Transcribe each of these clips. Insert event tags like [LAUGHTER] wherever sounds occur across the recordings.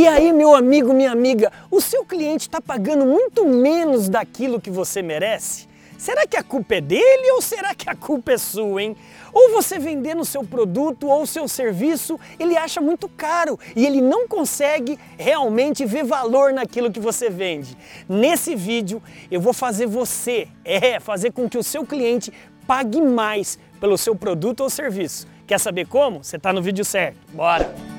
E aí, meu amigo, minha amiga, o seu cliente está pagando muito menos daquilo que você merece? Será que a culpa é dele ou será que a culpa é sua, hein? Ou você vendendo seu produto ou seu serviço, ele acha muito caro e ele não consegue realmente ver valor naquilo que você vende. Nesse vídeo eu vou fazer você, é, fazer com que o seu cliente pague mais pelo seu produto ou serviço. Quer saber como? Você está no vídeo certo. Bora!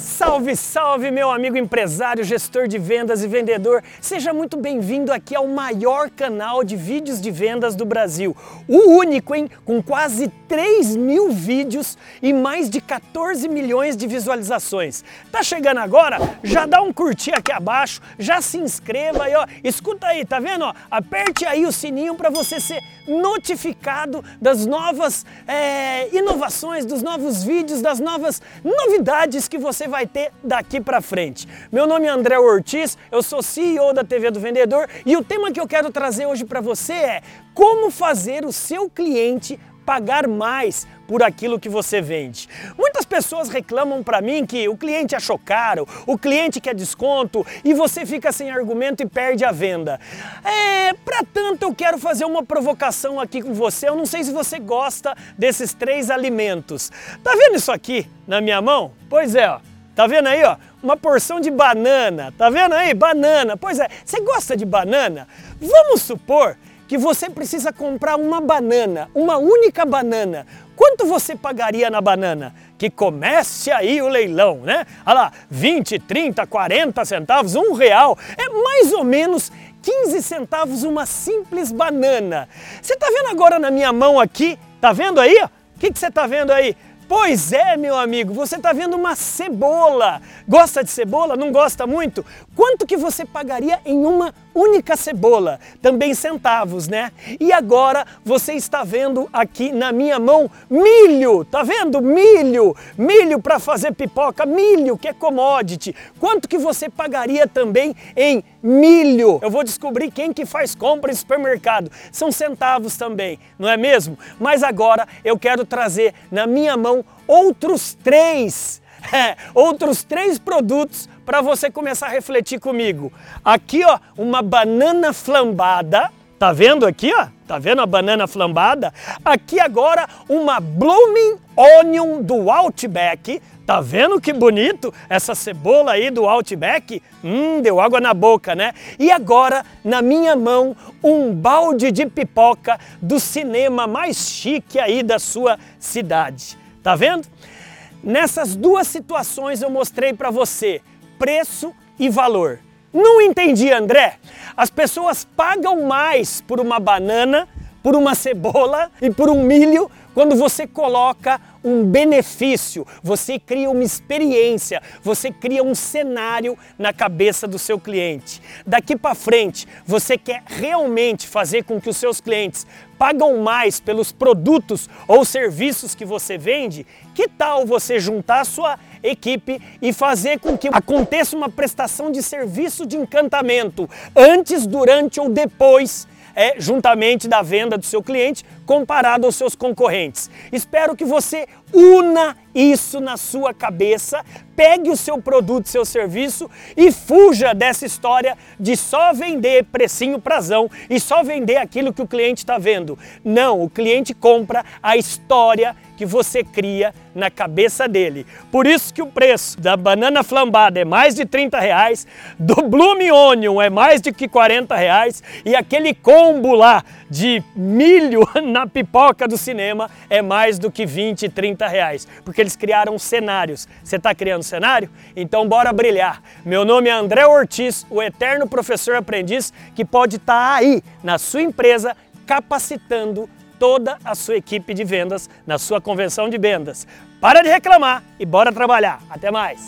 So Salve, salve, meu amigo empresário, gestor de vendas e vendedor. Seja muito bem-vindo aqui ao maior canal de vídeos de vendas do Brasil. O único, hein? Com quase 3 mil vídeos e mais de 14 milhões de visualizações. Tá chegando agora? Já dá um curtir aqui abaixo, já se inscreva aí, ó. Escuta aí, tá vendo? Ó? Aperte aí o sininho para você ser notificado das novas é, inovações, dos novos vídeos, das novas novidades que você vai ter daqui para frente. Meu nome é André Ortiz, eu sou CEO da TV do Vendedor e o tema que eu quero trazer hoje para você é como fazer o seu cliente pagar mais por aquilo que você vende. Muitas pessoas reclamam para mim que o cliente achou caro, o cliente quer desconto e você fica sem argumento e perde a venda. É, para tanto eu quero fazer uma provocação aqui com você. Eu não sei se você gosta desses três alimentos. Tá vendo isso aqui na minha mão? Pois é, ó. Tá vendo aí, ó? Uma porção de banana. Tá vendo aí? Banana. Pois é, você gosta de banana? Vamos supor que você precisa comprar uma banana, uma única banana. Quanto você pagaria na banana? Que comece aí o leilão, né? Olha lá, 20, 30, 40 centavos, um real. É mais ou menos 15 centavos uma simples banana. Você tá vendo agora na minha mão aqui? Tá vendo aí? O que, que você tá vendo aí? Pois é, meu amigo, você está vendo uma cebola. Gosta de cebola? Não gosta muito? Quanto que você pagaria em uma única cebola? Também centavos, né? E agora você está vendo aqui na minha mão milho. Tá vendo? Milho. Milho para fazer pipoca, milho que é commodity. Quanto que você pagaria também em milho? Eu vou descobrir quem que faz compra em supermercado. São centavos também, não é mesmo? Mas agora eu quero trazer na minha mão outros três, [LAUGHS] é, outros três produtos para você começar a refletir comigo. Aqui, ó, uma banana flambada. Tá vendo aqui, ó? Tá vendo a banana flambada? Aqui agora uma Blooming Onion do Outback. Tá vendo que bonito essa cebola aí do Outback? Hum, deu água na boca, né? E agora, na minha mão, um balde de pipoca do cinema mais chique aí da sua cidade. Tá vendo? Nessas duas situações eu mostrei para você preço e valor. Não entendi, André? As pessoas pagam mais por uma banana, por uma cebola e por um milho quando você coloca um benefício, você cria uma experiência, você cria um cenário na cabeça do seu cliente. Daqui para frente, você quer realmente fazer com que os seus clientes pagam mais pelos produtos ou serviços que você vende? Que tal você juntar a sua equipe e fazer com que aconteça uma prestação de serviço de encantamento antes, durante ou depois é, juntamente da venda do seu cliente comparado aos seus concorrentes. Espero que você una isso na sua cabeça, pegue o seu produto, seu serviço e fuja dessa história de só vender precinho prazão e só vender aquilo que o cliente está vendo. Não, o cliente compra a história que você cria na cabeça dele. Por isso que o preço da banana flambada é mais de 30 reais, do Bloom Onion é mais de que 40 reais e aquele combo lá de milho [LAUGHS] na pipoca do cinema é mais do que 20, 30 reais, porque eles criaram cenários. Você está criando cenário? Então bora brilhar. Meu nome é André Ortiz, o eterno professor aprendiz que pode estar tá aí na sua empresa capacitando toda a sua equipe de vendas na sua convenção de vendas. Para de reclamar e bora trabalhar. Até mais!